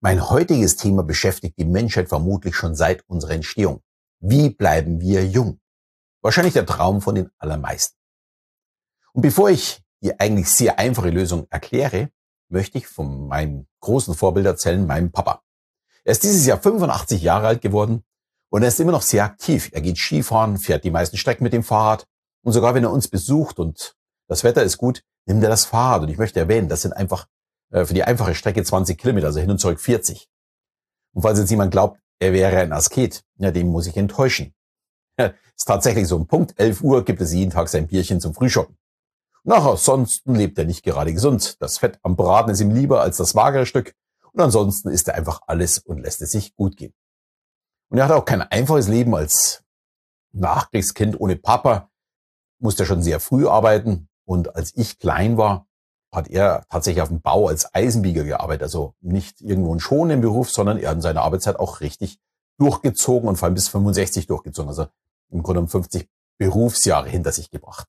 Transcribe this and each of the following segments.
Mein heutiges Thema beschäftigt die Menschheit vermutlich schon seit unserer Entstehung. Wie bleiben wir jung? Wahrscheinlich der Traum von den allermeisten. Und bevor ich die eigentlich sehr einfache Lösung erkläre, möchte ich von meinem großen Vorbild erzählen, meinem Papa. Er ist dieses Jahr 85 Jahre alt geworden und er ist immer noch sehr aktiv. Er geht Skifahren, fährt die meisten Strecken mit dem Fahrrad und sogar wenn er uns besucht und das Wetter ist gut, nimmt er das Fahrrad. Und ich möchte erwähnen, das sind einfach äh, für die einfache Strecke 20 Kilometer, also hin und zurück 40. Und falls jetzt jemand glaubt, er wäre ein Asket, ja, dem muss ich enttäuschen. Ja, ist tatsächlich so. Um Punkt 11 Uhr gibt es jeden Tag sein Bierchen zum Frühschoppen. Nach ansonsten lebt er nicht gerade gesund. Das Fett am Braten ist ihm lieber als das magere Stück. Und ansonsten isst er einfach alles und lässt es sich gut gehen. Und er hat auch kein einfaches Leben als Nachkriegskind ohne Papa. Musste schon sehr früh arbeiten. Und als ich klein war, hat er tatsächlich auf dem Bau als Eisenbieger gearbeitet. Also nicht irgendwo ein schonenden Beruf, sondern er hat in seiner Arbeitszeit auch richtig durchgezogen und vor allem bis 65 durchgezogen. Also im Grunde um 50 Berufsjahre hinter sich gebracht.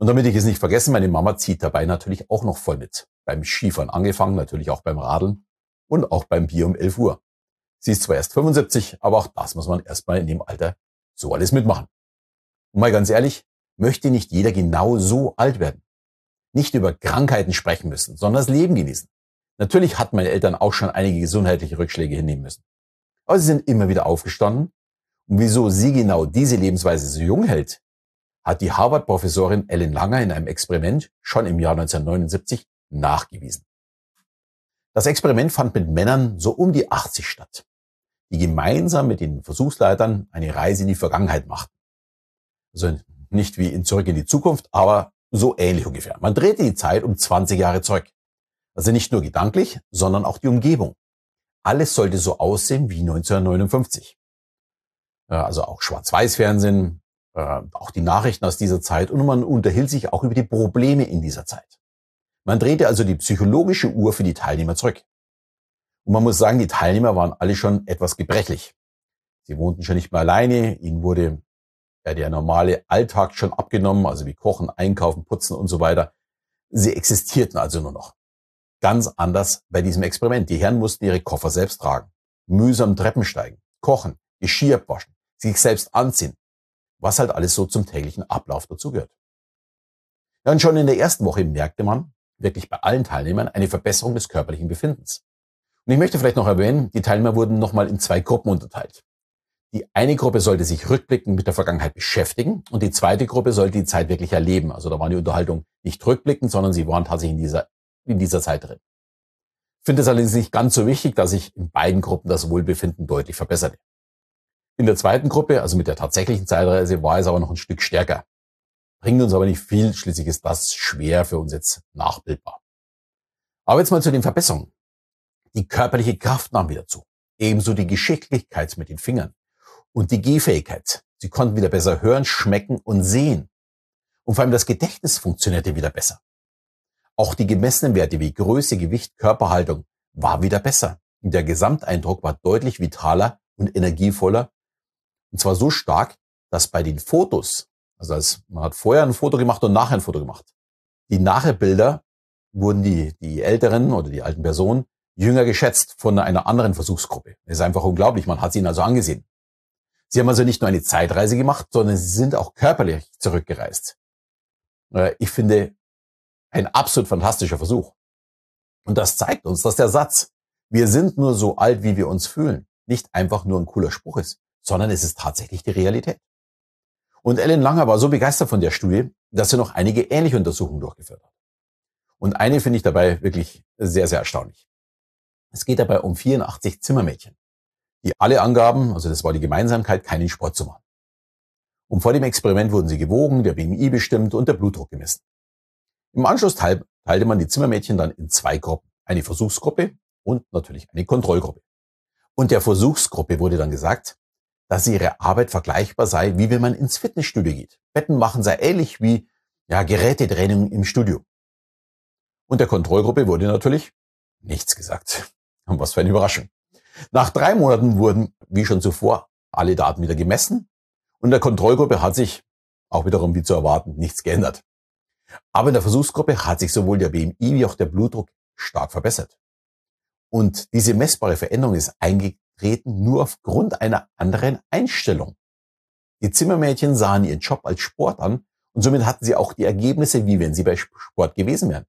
Und damit ich es nicht vergesse, meine Mama zieht dabei natürlich auch noch voll mit. Beim Skifahren angefangen, natürlich auch beim Radeln und auch beim Bier um 11 Uhr. Sie ist zwar erst 75, aber auch das muss man erstmal in dem Alter so alles mitmachen. Und mal ganz ehrlich, möchte nicht jeder genau so alt werden nicht über Krankheiten sprechen müssen, sondern das Leben genießen. Natürlich hatten meine Eltern auch schon einige gesundheitliche Rückschläge hinnehmen müssen. Aber sie sind immer wieder aufgestanden. Und wieso sie genau diese Lebensweise so jung hält, hat die Harvard-Professorin Ellen Langer in einem Experiment schon im Jahr 1979 nachgewiesen. Das Experiment fand mit Männern so um die 80 statt, die gemeinsam mit den Versuchsleitern eine Reise in die Vergangenheit machten. Also nicht wie in Zurück in die Zukunft, aber so ähnlich ungefähr. Man drehte die Zeit um 20 Jahre zurück. Also nicht nur gedanklich, sondern auch die Umgebung. Alles sollte so aussehen wie 1959. Also auch Schwarz-Weiß-Fernsehen, äh, auch die Nachrichten aus dieser Zeit und man unterhielt sich auch über die Probleme in dieser Zeit. Man drehte also die psychologische Uhr für die Teilnehmer zurück. Und man muss sagen, die Teilnehmer waren alle schon etwas gebrechlich. Sie wohnten schon nicht mehr alleine, ihnen wurde ja, der normale Alltag schon abgenommen, also wie Kochen, Einkaufen, Putzen und so weiter. Sie existierten also nur noch. Ganz anders bei diesem Experiment. Die Herren mussten ihre Koffer selbst tragen, mühsam Treppen steigen, kochen, Geschirr waschen, sich selbst anziehen, was halt alles so zum täglichen Ablauf dazugehört. Ja, und schon in der ersten Woche merkte man wirklich bei allen Teilnehmern eine Verbesserung des körperlichen Befindens. Und ich möchte vielleicht noch erwähnen, die Teilnehmer wurden nochmal in zwei Gruppen unterteilt. Die eine Gruppe sollte sich rückblickend mit der Vergangenheit beschäftigen und die zweite Gruppe sollte die Zeit wirklich erleben. Also da war die Unterhaltung nicht rückblickend, sondern sie waren tatsächlich in dieser, in dieser Zeit drin. Ich finde es allerdings nicht ganz so wichtig, dass sich in beiden Gruppen das Wohlbefinden deutlich verbesserte. In der zweiten Gruppe, also mit der tatsächlichen Zeitreise, war es aber noch ein Stück stärker. Bringt uns aber nicht viel, schließlich ist das schwer für uns jetzt nachbildbar. Aber jetzt mal zu den Verbesserungen. Die körperliche Kraft nahm wieder zu. Ebenso die Geschicklichkeit mit den Fingern und die Gehfähigkeit. Sie konnten wieder besser hören, schmecken und sehen. Und vor allem das Gedächtnis funktionierte wieder besser. Auch die gemessenen Werte wie Größe, Gewicht, Körperhaltung war wieder besser. Und der Gesamteindruck war deutlich vitaler und energievoller. Und zwar so stark, dass bei den Fotos, also als man hat vorher ein Foto gemacht und nachher ein Foto gemacht, die Nachherbilder wurden die, die älteren oder die alten Personen jünger geschätzt von einer anderen Versuchsgruppe. Das ist einfach unglaublich. Man hat sie ihnen also angesehen. Sie haben also nicht nur eine Zeitreise gemacht, sondern sie sind auch körperlich zurückgereist. Äh, ich finde, ein absolut fantastischer Versuch. Und das zeigt uns, dass der Satz, wir sind nur so alt, wie wir uns fühlen, nicht einfach nur ein cooler Spruch ist, sondern es ist tatsächlich die Realität. Und Ellen Langer war so begeistert von der Studie, dass sie noch einige ähnliche Untersuchungen durchgeführt hat. Und eine finde ich dabei wirklich sehr, sehr erstaunlich. Es geht dabei um 84 Zimmermädchen die alle angaben, also das war die Gemeinsamkeit, keinen Sport zu machen. Und vor dem Experiment wurden sie gewogen, der BMI bestimmt und der Blutdruck gemessen. Im Anschluss teilte man die Zimmermädchen dann in zwei Gruppen. Eine Versuchsgruppe und natürlich eine Kontrollgruppe. Und der Versuchsgruppe wurde dann gesagt, dass ihre Arbeit vergleichbar sei, wie wenn man ins Fitnessstudio geht. Betten machen sei ähnlich wie ja, Gerätetraining im Studio. Und der Kontrollgruppe wurde natürlich nichts gesagt. Und was für eine Überraschung. Nach drei Monaten wurden, wie schon zuvor, alle Daten wieder gemessen und der Kontrollgruppe hat sich, auch wiederum wie zu erwarten, nichts geändert. Aber in der Versuchsgruppe hat sich sowohl der BMI wie auch der Blutdruck stark verbessert. Und diese messbare Veränderung ist eingetreten nur aufgrund einer anderen Einstellung. Die Zimmermädchen sahen ihren Job als Sport an und somit hatten sie auch die Ergebnisse, wie wenn sie bei Sport gewesen wären.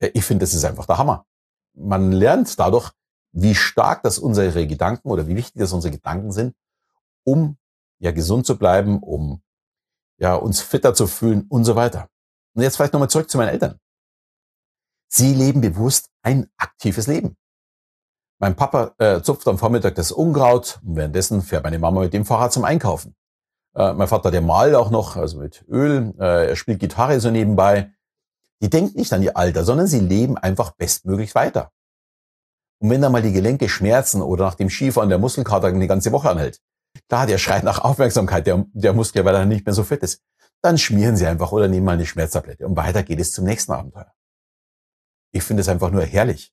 Ich finde, das ist einfach der Hammer. Man lernt dadurch, wie stark das unsere Gedanken oder wie wichtig das unsere Gedanken sind, um ja gesund zu bleiben, um ja uns fitter zu fühlen und so weiter. Und jetzt vielleicht nochmal zurück zu meinen Eltern. Sie leben bewusst ein aktives Leben. Mein Papa äh, zupft am Vormittag das Unkraut und währenddessen fährt meine Mama mit dem Fahrrad zum Einkaufen. Äh, mein Vater, der malt auch noch, also mit Öl. Äh, er spielt Gitarre so nebenbei. Die denken nicht an ihr Alter, sondern sie leben einfach bestmöglich weiter. Und wenn dann mal die Gelenke schmerzen oder nach dem Skifahren der Muskelkater eine ganze Woche anhält, klar, der schreit nach Aufmerksamkeit, der, der Muskel, weil er nicht mehr so fit ist, dann schmieren sie einfach oder nehmen mal eine Schmerztablette und weiter geht es zum nächsten Abenteuer. Ich finde es einfach nur herrlich.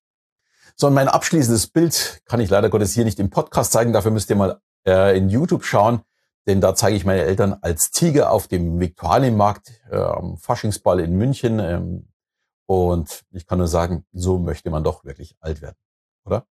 So, und mein abschließendes Bild kann ich leider Gottes hier nicht im Podcast zeigen, dafür müsst ihr mal äh, in YouTube schauen, denn da zeige ich meine Eltern als Tiger auf dem Viktualienmarkt äh, am Faschingsball in München. Ähm, und ich kann nur sagen, so möchte man doch wirklich alt werden oder?